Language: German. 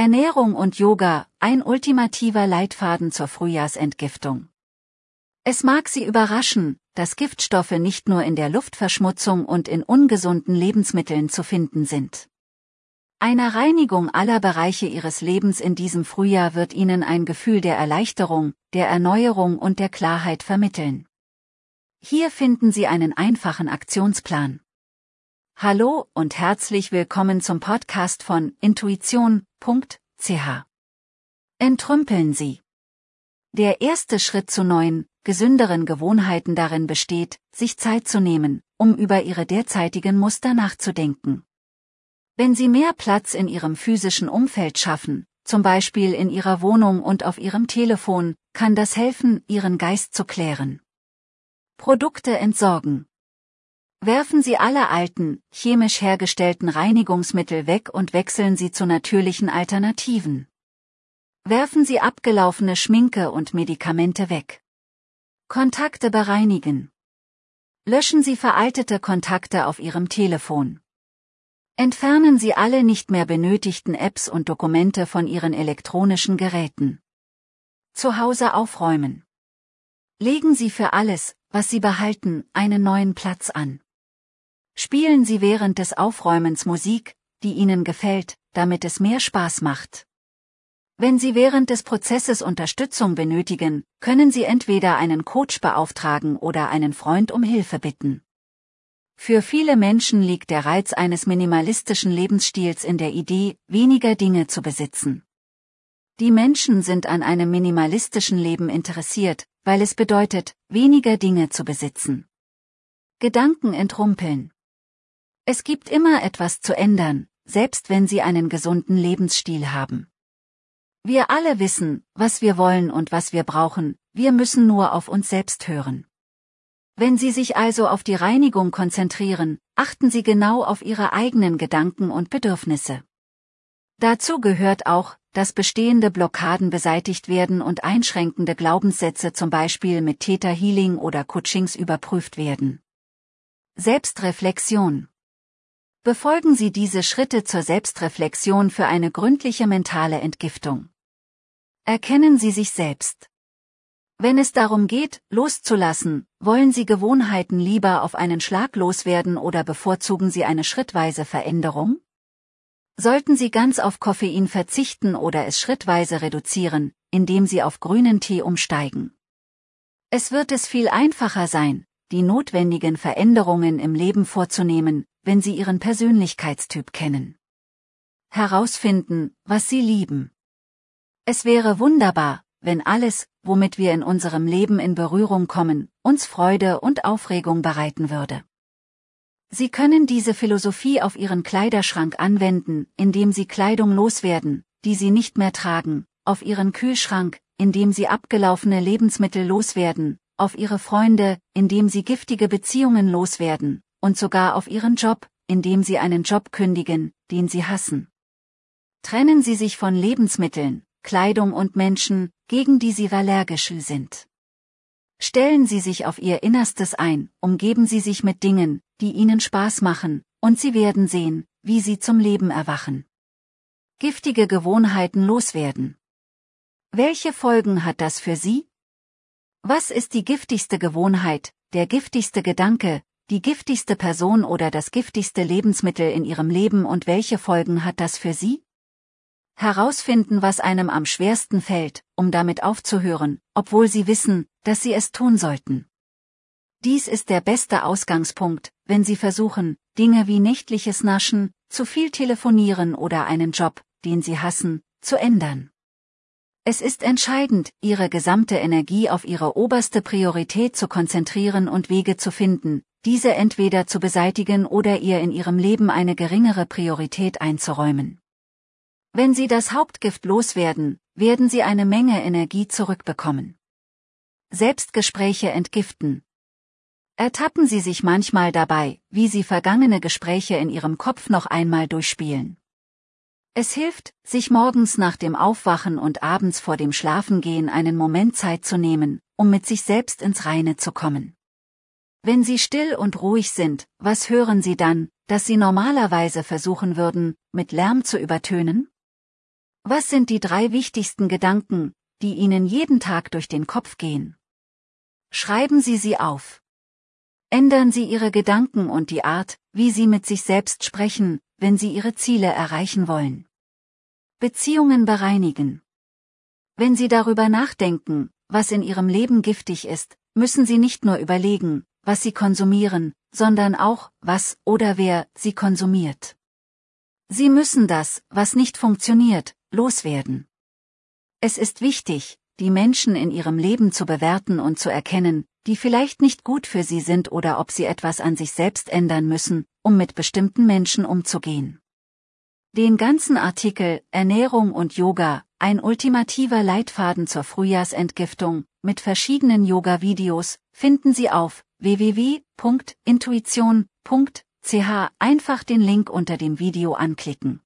Ernährung und Yoga, ein ultimativer Leitfaden zur Frühjahrsentgiftung. Es mag Sie überraschen, dass Giftstoffe nicht nur in der Luftverschmutzung und in ungesunden Lebensmitteln zu finden sind. Eine Reinigung aller Bereiche Ihres Lebens in diesem Frühjahr wird Ihnen ein Gefühl der Erleichterung, der Erneuerung und der Klarheit vermitteln. Hier finden Sie einen einfachen Aktionsplan. Hallo und herzlich willkommen zum Podcast von intuition.ch. Entrümpeln Sie. Der erste Schritt zu neuen, gesünderen Gewohnheiten darin besteht, sich Zeit zu nehmen, um über Ihre derzeitigen Muster nachzudenken. Wenn Sie mehr Platz in Ihrem physischen Umfeld schaffen, zum Beispiel in Ihrer Wohnung und auf Ihrem Telefon, kann das helfen, Ihren Geist zu klären. Produkte entsorgen. Werfen Sie alle alten, chemisch hergestellten Reinigungsmittel weg und wechseln Sie zu natürlichen Alternativen. Werfen Sie abgelaufene Schminke und Medikamente weg. Kontakte bereinigen. Löschen Sie veraltete Kontakte auf Ihrem Telefon. Entfernen Sie alle nicht mehr benötigten Apps und Dokumente von Ihren elektronischen Geräten. Zu Hause aufräumen. Legen Sie für alles, was Sie behalten, einen neuen Platz an. Spielen Sie während des Aufräumens Musik, die Ihnen gefällt, damit es mehr Spaß macht. Wenn Sie während des Prozesses Unterstützung benötigen, können Sie entweder einen Coach beauftragen oder einen Freund um Hilfe bitten. Für viele Menschen liegt der Reiz eines minimalistischen Lebensstils in der Idee, weniger Dinge zu besitzen. Die Menschen sind an einem minimalistischen Leben interessiert, weil es bedeutet, weniger Dinge zu besitzen. Gedanken entrumpeln. Es gibt immer etwas zu ändern, selbst wenn Sie einen gesunden Lebensstil haben. Wir alle wissen, was wir wollen und was wir brauchen, wir müssen nur auf uns selbst hören. Wenn Sie sich also auf die Reinigung konzentrieren, achten Sie genau auf Ihre eigenen Gedanken und Bedürfnisse. Dazu gehört auch, dass bestehende Blockaden beseitigt werden und einschränkende Glaubenssätze zum Beispiel mit Theta Healing oder Coachings überprüft werden. Selbstreflexion Befolgen Sie diese Schritte zur Selbstreflexion für eine gründliche mentale Entgiftung. Erkennen Sie sich selbst. Wenn es darum geht, loszulassen, wollen Sie Gewohnheiten lieber auf einen Schlag loswerden oder bevorzugen Sie eine schrittweise Veränderung? Sollten Sie ganz auf Koffein verzichten oder es schrittweise reduzieren, indem Sie auf grünen Tee umsteigen? Es wird es viel einfacher sein, die notwendigen Veränderungen im Leben vorzunehmen, wenn Sie Ihren Persönlichkeitstyp kennen. Herausfinden, was Sie lieben. Es wäre wunderbar, wenn alles, womit wir in unserem Leben in Berührung kommen, uns Freude und Aufregung bereiten würde. Sie können diese Philosophie auf Ihren Kleiderschrank anwenden, indem Sie Kleidung loswerden, die Sie nicht mehr tragen, auf Ihren Kühlschrank, indem Sie abgelaufene Lebensmittel loswerden, auf Ihre Freunde, indem Sie giftige Beziehungen loswerden, und sogar auf ihren Job, indem sie einen Job kündigen, den sie hassen. Trennen Sie sich von Lebensmitteln, Kleidung und Menschen, gegen die Sie allergisch sind. Stellen Sie sich auf Ihr Innerstes ein, umgeben Sie sich mit Dingen, die Ihnen Spaß machen, und Sie werden sehen, wie Sie zum Leben erwachen. Giftige Gewohnheiten loswerden. Welche Folgen hat das für Sie? Was ist die giftigste Gewohnheit, der giftigste Gedanke, die giftigste Person oder das giftigste Lebensmittel in ihrem Leben und welche Folgen hat das für sie? Herausfinden, was einem am schwersten fällt, um damit aufzuhören, obwohl sie wissen, dass sie es tun sollten. Dies ist der beste Ausgangspunkt, wenn Sie versuchen, Dinge wie nächtliches Naschen, zu viel telefonieren oder einen Job, den Sie hassen, zu ändern. Es ist entscheidend, Ihre gesamte Energie auf Ihre oberste Priorität zu konzentrieren und Wege zu finden, diese entweder zu beseitigen oder ihr in ihrem Leben eine geringere Priorität einzuräumen. Wenn sie das Hauptgift loswerden, werden sie eine Menge Energie zurückbekommen. Selbstgespräche entgiften. Ertappen Sie sich manchmal dabei, wie Sie vergangene Gespräche in Ihrem Kopf noch einmal durchspielen. Es hilft, sich morgens nach dem Aufwachen und abends vor dem Schlafengehen einen Moment Zeit zu nehmen, um mit sich selbst ins Reine zu kommen. Wenn Sie still und ruhig sind, was hören Sie dann, dass Sie normalerweise versuchen würden, mit Lärm zu übertönen? Was sind die drei wichtigsten Gedanken, die Ihnen jeden Tag durch den Kopf gehen? Schreiben Sie sie auf. Ändern Sie Ihre Gedanken und die Art, wie Sie mit sich selbst sprechen, wenn Sie Ihre Ziele erreichen wollen. Beziehungen bereinigen. Wenn Sie darüber nachdenken, was in Ihrem Leben giftig ist, müssen Sie nicht nur überlegen, was Sie konsumieren, sondern auch, was oder wer Sie konsumiert. Sie müssen das, was nicht funktioniert, loswerden. Es ist wichtig, die Menschen in ihrem Leben zu bewerten und zu erkennen, die vielleicht nicht gut für sie sind oder ob sie etwas an sich selbst ändern müssen, um mit bestimmten Menschen umzugehen. Den ganzen Artikel Ernährung und Yoga, ein ultimativer Leitfaden zur Frühjahrsentgiftung, mit verschiedenen Yoga-Videos, finden Sie auf www.intuition.ch einfach den Link unter dem Video anklicken.